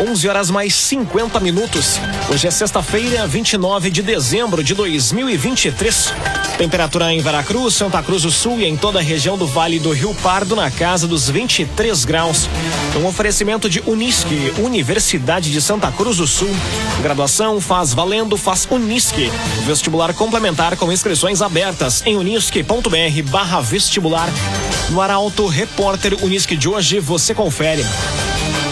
11 horas mais 50 minutos. Hoje é sexta-feira, 29 de dezembro de 2023. Temperatura em Veracruz, Santa Cruz do Sul e em toda a região do Vale do Rio Pardo na casa dos 23 graus. Um oferecimento de Unisque, Universidade de Santa Cruz do Sul. Graduação faz valendo, faz Unisque. Vestibular complementar com inscrições abertas em unisque.br/barra vestibular. No Arauto Repórter Unisque de hoje, você confere.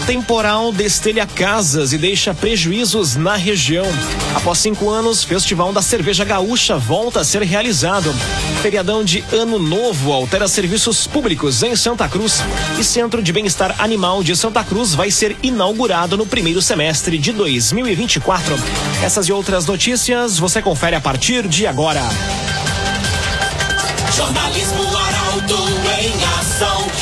Temporal destelha casas e deixa prejuízos na região. Após cinco anos, Festival da Cerveja Gaúcha volta a ser realizado. Feriadão de Ano Novo altera serviços públicos em Santa Cruz. E Centro de Bem-Estar Animal de Santa Cruz vai ser inaugurado no primeiro semestre de 2024. Essas e outras notícias você confere a partir de agora. Jornalismo Arauto em.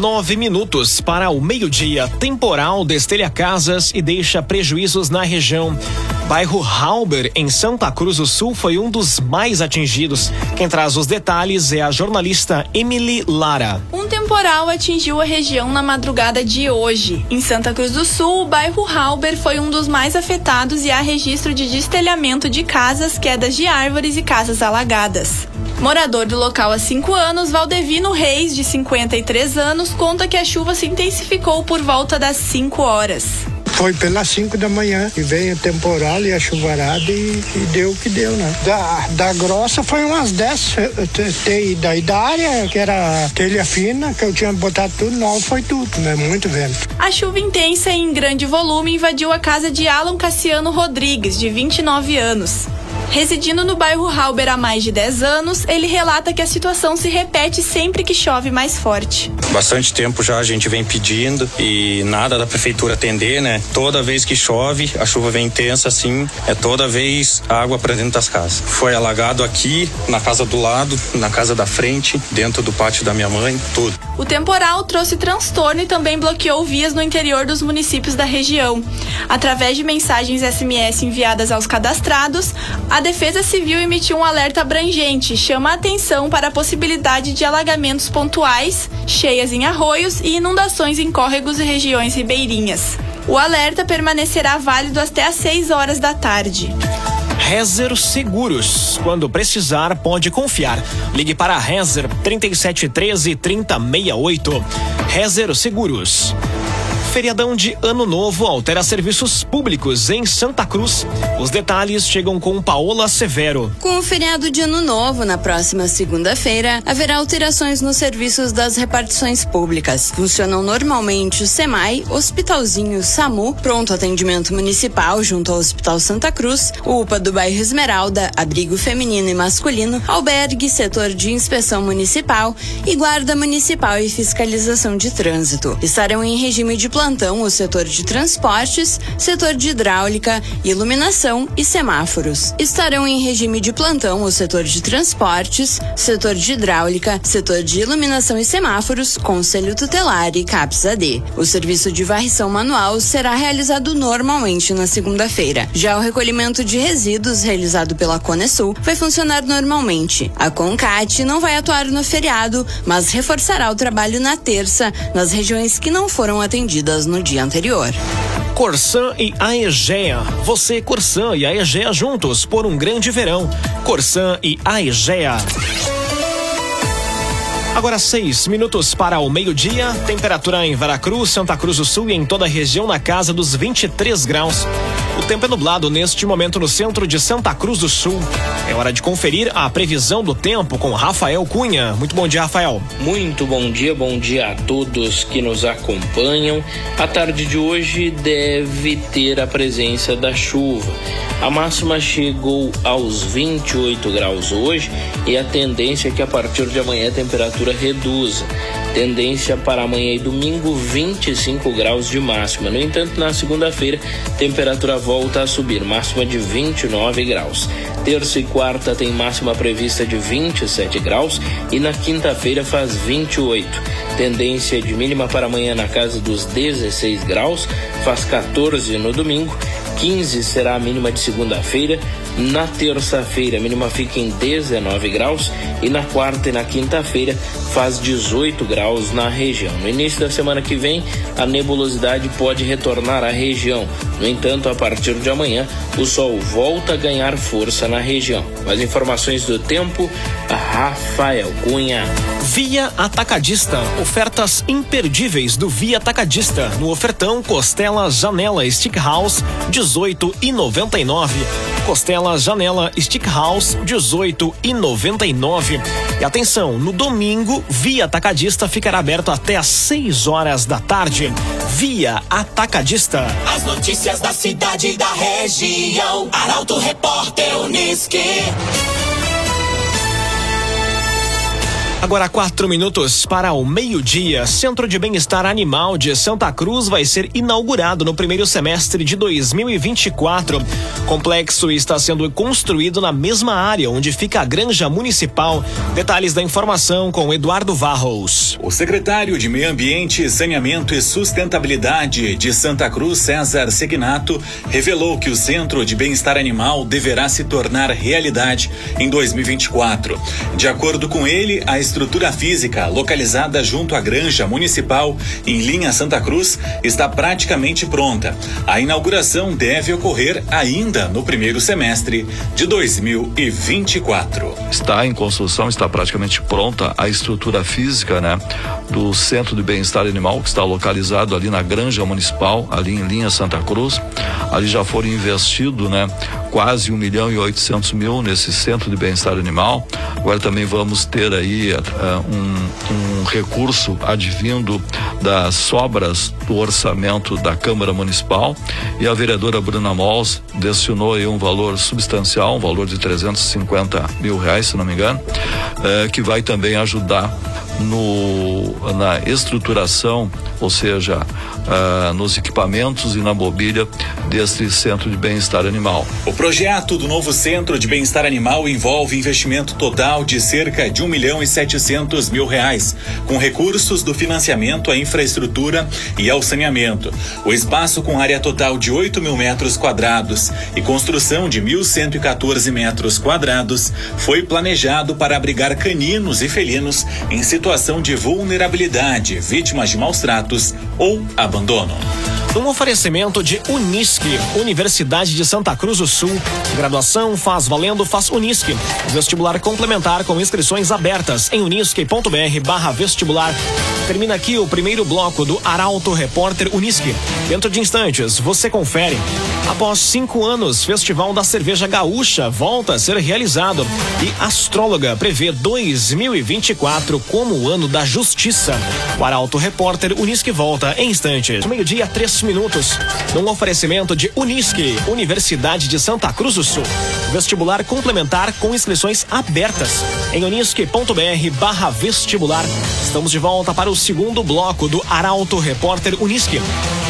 Nove minutos para o meio-dia. Temporal destelha casas e deixa prejuízos na região. Bairro Halber, em Santa Cruz do Sul, foi um dos mais atingidos. Quem traz os detalhes é a jornalista Emily Lara. Um temporal atingiu a região na madrugada de hoje. Em Santa Cruz do Sul, o bairro Halber foi um dos mais afetados e há registro de destelhamento de casas, quedas de árvores e casas alagadas. Morador do local há cinco anos, Valdevino Reis, de 53 anos, conta que a chuva se intensificou por volta das 5 horas. Foi pelas 5 da manhã e veio a temporal e a chuvarada e, e, deu o que deu, né? Da, da grossa foi umas 10 TI da, da área, que era telha fina, que eu tinha botado tudo, não foi tudo, né? Muito vento. A chuva intensa e em grande volume invadiu a casa de Alan Cassiano Rodrigues, de 29 anos. Residindo no bairro Halber há mais de 10 anos, ele relata que a situação se repete sempre que chove mais forte. Bastante tempo já a gente vem pedindo e nada da prefeitura atender, né? Toda vez que chove, a chuva vem intensa assim, é toda vez água para dentro das casas. Foi alagado aqui, na casa do lado, na casa da frente, dentro do pátio da minha mãe, tudo. O temporal trouxe transtorno e também bloqueou vias no interior dos municípios da região. Através de mensagens SMS enviadas aos cadastrados, a Defesa Civil emitiu um alerta abrangente, chama a atenção para a possibilidade de alagamentos pontuais, cheias em arroios e inundações em córregos e regiões ribeirinhas. O alerta permanecerá válido até às 6 horas da tarde. Rezer Seguros. Quando precisar, pode confiar. Ligue para a Rezer 3713 3068. Rezer Seguros. Feriadão de Ano Novo altera serviços públicos em Santa Cruz. Os detalhes chegam com Paola Severo. Com o feriado de Ano Novo, na próxima segunda-feira, haverá alterações nos serviços das repartições públicas. Funcionam normalmente o SEMAI, Hospitalzinho, SAMU, Pronto Atendimento Municipal junto ao Hospital Santa Cruz, UPA do bairro Esmeralda, Abrigo Feminino e Masculino, Albergue, Setor de Inspeção Municipal e Guarda Municipal e Fiscalização de Trânsito. Estarão em regime de plantão o setor de transportes, setor de hidráulica, iluminação e semáforos. Estarão em regime de plantão o setor de transportes, setor de hidráulica, setor de iluminação e semáforos, conselho tutelar e CAPS-AD. O serviço de varrição manual será realizado normalmente na segunda-feira. Já o recolhimento de resíduos realizado pela Conesul vai funcionar normalmente. A Concat não vai atuar no feriado, mas reforçará o trabalho na terça nas regiões que não foram atendidas no dia anterior. Corsan e Aegea. Você, Corsan e Aegea juntos por um grande verão. Corsan e Aegea. Agora seis minutos para o meio-dia. Temperatura em Veracruz, Santa Cruz do Sul e em toda a região na casa dos 23 graus. O tempo é nublado neste momento no centro de Santa Cruz do Sul. É hora de conferir a previsão do tempo com Rafael Cunha. Muito bom dia, Rafael. Muito bom dia, bom dia a todos que nos acompanham. A tarde de hoje deve ter a presença da chuva. A máxima chegou aos 28 graus hoje e a tendência é que a partir de amanhã a temperatura reduza. Tendência para amanhã e domingo 25 graus de máxima. No entanto, na segunda-feira, temperatura volta a subir, máxima de 29 graus. Terça e quarta tem máxima prevista de 27 graus e na quinta-feira faz 28. Tendência de mínima para amanhã na casa dos 16 graus, faz 14 no domingo 15 será a mínima de segunda-feira. Na terça-feira, a mínima fica em 19 graus. E na quarta e na quinta-feira, faz 18 graus na região. No início da semana que vem, a nebulosidade pode retornar à região. No entanto, a partir de amanhã, o sol volta a ganhar força na região. Mais informações do tempo, Rafael Cunha. Via Atacadista. Ofertas imperdíveis do Via Atacadista. No ofertão, costela janela Stick House, 18 e 99. Costela janela Stick House, 18 e 99. E atenção, no domingo, Via Atacadista ficará aberto até às 6 horas da tarde. Via Atacadista. As notícias da cidade e da região. Arauto Repórter Uniski. Agora quatro minutos para o meio-dia. Centro de Bem-Estar Animal de Santa Cruz vai ser inaugurado no primeiro semestre de 2024. O complexo está sendo construído na mesma área onde fica a Granja Municipal. Detalhes da informação com Eduardo Varros. O secretário de Meio Ambiente, Saneamento e Sustentabilidade de Santa Cruz, César Segnato, revelou que o Centro de Bem-Estar Animal deverá se tornar realidade em 2024. De acordo com ele, a estrutura física localizada junto à Granja Municipal, em linha Santa Cruz, está praticamente pronta. A inauguração deve ocorrer ainda no primeiro semestre de 2024. Está em construção, está praticamente pronta a estrutura física, né, do Centro de Bem-Estar Animal, que está localizado ali na Granja Municipal, ali em linha Santa Cruz. Ali já foram investido, né, quase um milhão e oitocentos mil nesse Centro de Bem-Estar Animal. Agora também vamos ter aí uh, um, um recurso advindo das sobras do orçamento da Câmara Municipal e a vereadora Bruna Mols destinou aí um valor substancial, um valor de 350 mil reais, se não me engano, uh, que vai também ajudar no, na estruturação, ou seja, uh, nos equipamentos e na mobília deste centro de bem-estar animal. O projeto do novo centro de bem-estar animal envolve investimento total de cerca de um milhão e setecentos mil reais, com recursos do financiamento à infraestrutura e ao saneamento. O espaço com área total de 8 mil metros quadrados e construção de 1.114 metros quadrados foi planejado para abrigar caninos e felinos em situação de vulnerabilidade, vítimas de maus tratos ou abandono. Um oferecimento de Unisque, Universidade de Santa Cruz do Sul. Graduação faz valendo, faz Unisque. Vestibular complementar com inscrições abertas em unisque.br barra vestibular. Termina aqui o primeiro bloco do Arauto Repórter Unisque. Dentro de instantes, você confere. Após cinco anos, Festival da Cerveja Gaúcha volta a ser realizado e Astróloga prevê 2024 como o ano da justiça. O Arauto Repórter Unisque volta em instantes. Meio-dia, três minutos. Num oferecimento de Unisque, Universidade de Santa Cruz do Sul. Vestibular complementar com inscrições abertas em unisque.br barra vestibular. Estamos de volta para o segundo bloco do Arauto Repórter Unisque.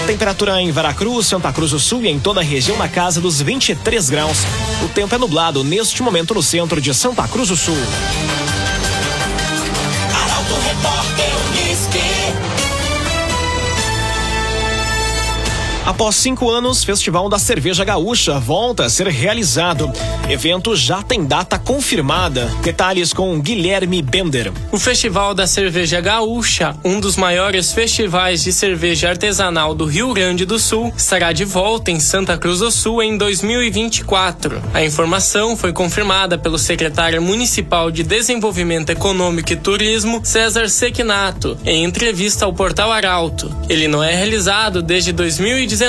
Temperatura em Veracruz, Santa Cruz do Sul e em toda a região na casa dos 23 graus. O tempo é nublado neste momento no centro de Santa Cruz do Sul. Arauto Repórter Uniski. Após cinco anos, Festival da Cerveja Gaúcha volta a ser realizado. Evento já tem data confirmada. Detalhes com Guilherme Bender. O Festival da Cerveja Gaúcha, um dos maiores festivais de cerveja artesanal do Rio Grande do Sul, estará de volta em Santa Cruz do Sul em 2024. A informação foi confirmada pelo secretário municipal de Desenvolvimento Econômico e Turismo, César Sequinato, em entrevista ao portal Arauto. Ele não é realizado desde 2019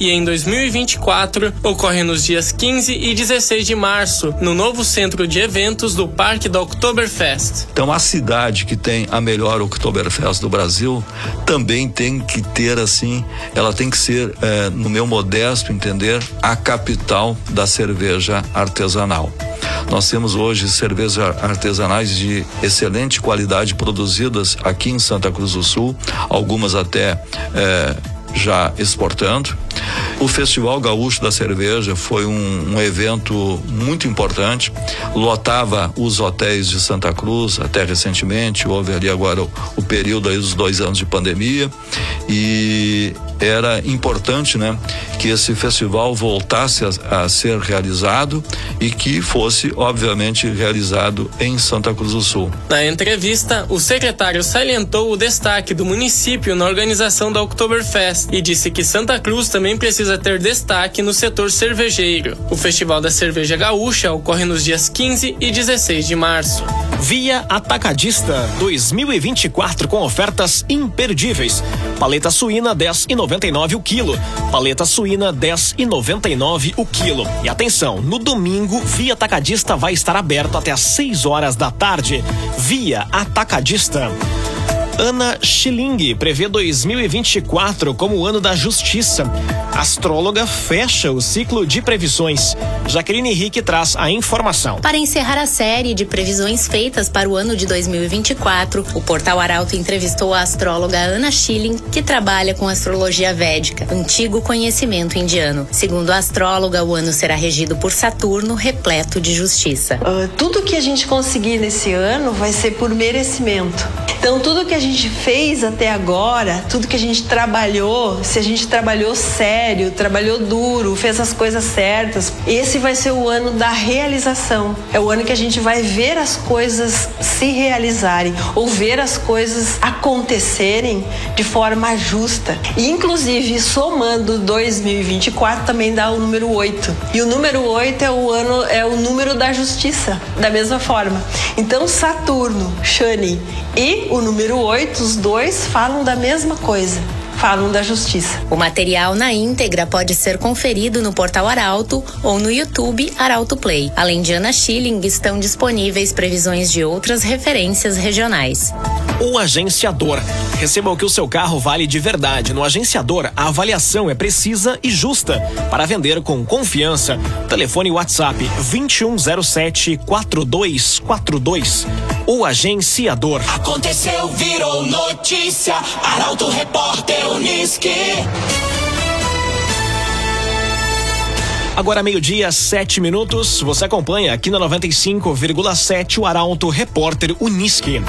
e em 2024 ocorre nos dias 15 e 16 de março, no novo centro de eventos do Parque da Oktoberfest. Então a cidade que tem a melhor Oktoberfest do Brasil também tem que ter assim, ela tem que ser, eh, no meu modesto entender, a capital da cerveja artesanal. Nós temos hoje cervejas artesanais de excelente qualidade produzidas aqui em Santa Cruz do Sul, algumas até eh, já exportando. O Festival Gaúcho da Cerveja foi um, um, evento muito importante, lotava os hotéis de Santa Cruz até recentemente, houve ali agora o, o período aí dos dois anos de pandemia. E era importante, né, que esse festival voltasse a, a, ser realizado e que fosse, obviamente, realizado em Santa Cruz do Sul. Na entrevista, o secretário salientou o destaque do município na organização da Oktoberfest e disse que Santa Cruz também precisa ter destaque no setor cervejeiro. O Festival da Cerveja Gaúcha ocorre nos dias 15 e 16 de março. Via Atacadista 2024 com ofertas imperdíveis. Paleta suína 10 e 99 o quilo. Paleta suína 10 e 99 o quilo. E atenção, no domingo Via Atacadista vai estar aberto até às 6 horas da tarde. Via Atacadista. Ana Schilling prevê 2024 como o ano da justiça. Astróloga fecha o ciclo de previsões. Jaqueline Henrique traz a informação. Para encerrar a série de previsões feitas para o ano de 2024, o portal Arauto entrevistou a astróloga Ana Schilling, que trabalha com astrologia védica, antigo conhecimento indiano. Segundo a astróloga, o ano será regido por Saturno, repleto de justiça. Uh, tudo que a gente conseguir nesse ano vai ser por merecimento. Então, tudo que a gente fez até agora, tudo que a gente trabalhou, se a gente trabalhou sério, trabalhou duro, fez as coisas certas, esse vai ser o ano da realização. É o ano que a gente vai ver as coisas se realizarem ou ver as coisas acontecerem de forma justa. E, inclusive, somando 2024 também dá o número 8. E o número 8 é o ano é o número da justiça, da mesma forma. Então, Saturno, Shani e o número 8, os dois falam da mesma coisa falam da justiça. O material na íntegra pode ser conferido no portal Arauto ou no YouTube Arauto Play. Além de Ana Schilling, estão disponíveis previsões de outras referências regionais. O agenciador. Receba o que o seu carro vale de verdade. No agenciador, a avaliação é precisa e justa. Para vender com confiança, telefone WhatsApp 2107 4242. O agenciador. Aconteceu, virou notícia. Arauto Repórter Uniski. Agora meio-dia, sete minutos. Você acompanha aqui na 95,7 o Arauto Repórter Uniski.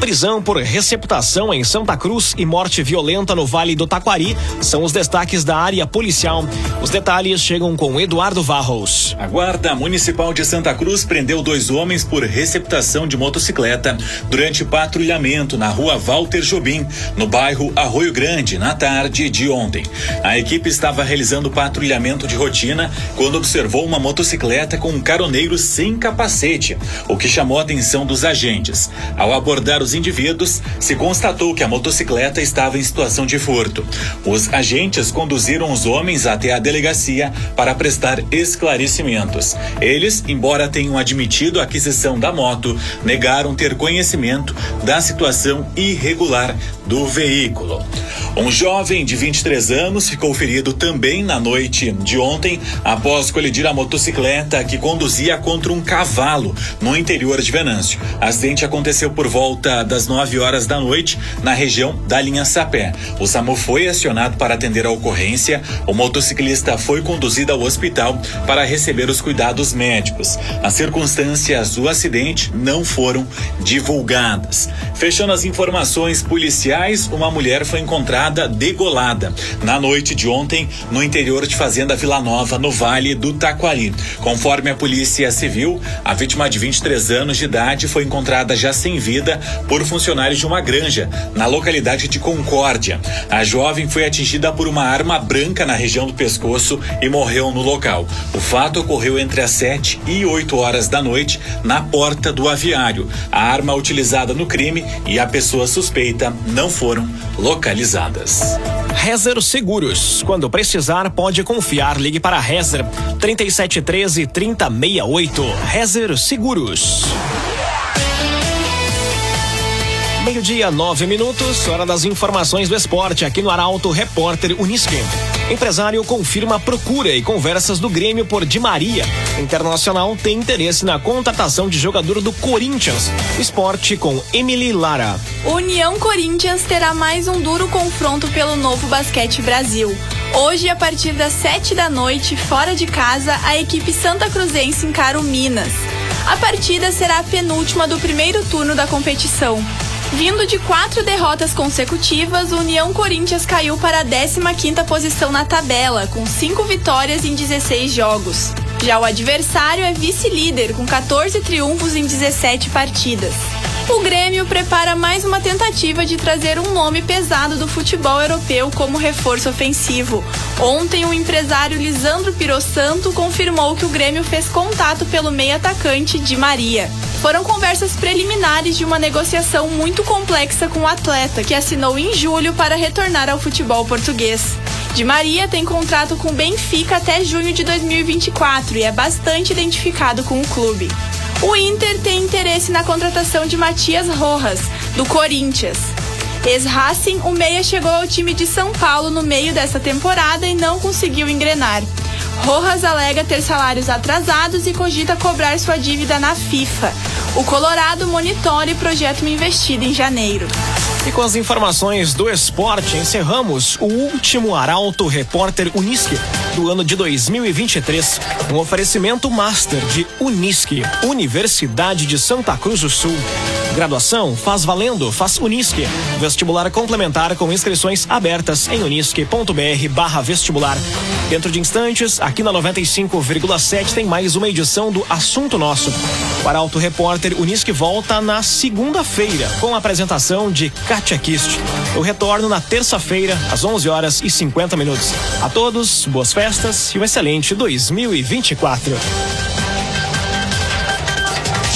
Prisão por receptação em Santa Cruz e morte violenta no Vale do Taquari são os destaques da área policial. Os detalhes chegam com Eduardo Varros. A Guarda Municipal de Santa Cruz prendeu dois homens por receptação de motocicleta durante patrulhamento na rua Walter Jobim, no bairro Arroio Grande, na tarde de ontem. A equipe estava realizando patrulhamento de rotina quando observou uma motocicleta com um caroneiro sem capacete, o que chamou a atenção dos agentes. Ao abordar os indivíduos, se constatou que a motocicleta estava em situação de furto. Os agentes conduziram os homens até a delegacia para prestar esclarecimentos. Eles, embora tenham admitido a aquisição da moto, negaram ter conhecimento da situação irregular do veículo. Um jovem de 23 anos ficou ferido também na noite de ontem após colidir a motocicleta que conduzia contra um cavalo no interior de Venâncio. O acidente aconteceu por volta das 9 horas da noite na região da linha Sapé. O SAMU foi acionado para atender a ocorrência. O motociclista foi conduzido ao hospital para receber os cuidados médicos. As circunstâncias do acidente não foram divulgadas. Fechando as informações policiais, uma mulher foi encontrada degolada na noite de ontem no interior de Fazenda Vila Nova, no do Taquari. Conforme a Polícia Civil, a vítima de 23 anos de idade foi encontrada já sem vida por funcionários de uma granja na localidade de Concórdia. A jovem foi atingida por uma arma branca na região do pescoço e morreu no local. O fato ocorreu entre as 7 e 8 horas da noite na porta do aviário. A arma utilizada no crime e a pessoa suspeita não foram localizadas. Rezer Seguros. Quando precisar, pode confiar. Ligue para Rezer 3713 3068. Rezer Seguros. Meio-dia, nove minutos, hora das informações do esporte aqui no Arauto Repórter Unisque. Empresário confirma procura e conversas do Grêmio por Di Maria. Internacional tem interesse na contratação de jogador do Corinthians. Esporte com Emily Lara. União Corinthians terá mais um duro confronto pelo Novo Basquete Brasil. Hoje, a partir das sete da noite, fora de casa, a equipe Santa Cruzense encara o Minas. A partida será a penúltima do primeiro turno da competição. Vindo de quatro derrotas consecutivas, o União Corinthians caiu para a 15ª posição na tabela, com cinco vitórias em 16 jogos. Já o adversário é vice-líder, com 14 triunfos em 17 partidas. O Grêmio prepara mais uma tentativa de trazer um nome pesado do futebol europeu como reforço ofensivo. Ontem, o empresário Lisandro Pirossanto confirmou que o Grêmio fez contato pelo meio atacante de Maria. Foram conversas preliminares de uma negociação muito complexa com o atleta, que assinou em julho para retornar ao futebol português. Di Maria tem contrato com o Benfica até junho de 2024 e é bastante identificado com o clube. O Inter tem interesse na contratação de Matias Rojas, do Corinthians. Ex-Racing, o meia chegou ao time de São Paulo no meio dessa temporada e não conseguiu engrenar. Rojas alega ter salários atrasados e cogita cobrar sua dívida na FIFA. O Colorado monitora projeta uma investida em janeiro. E com as informações do esporte, encerramos o último Arauto Repórter Unisque do ano de 2023. Um oferecimento master de Unisque, Universidade de Santa Cruz do Sul. Graduação faz valendo, faz Unisque. Vestibular complementar com inscrições abertas em unisque.br barra vestibular. Dentro de instantes, aqui na 95,7 tem mais uma edição do Assunto Nosso. O Arauto Repórter Unisque volta na segunda-feira com a apresentação de Katia Kist. Eu retorno na terça-feira, às 11 horas e 50 minutos. A todos, boas festas e um excelente 2024.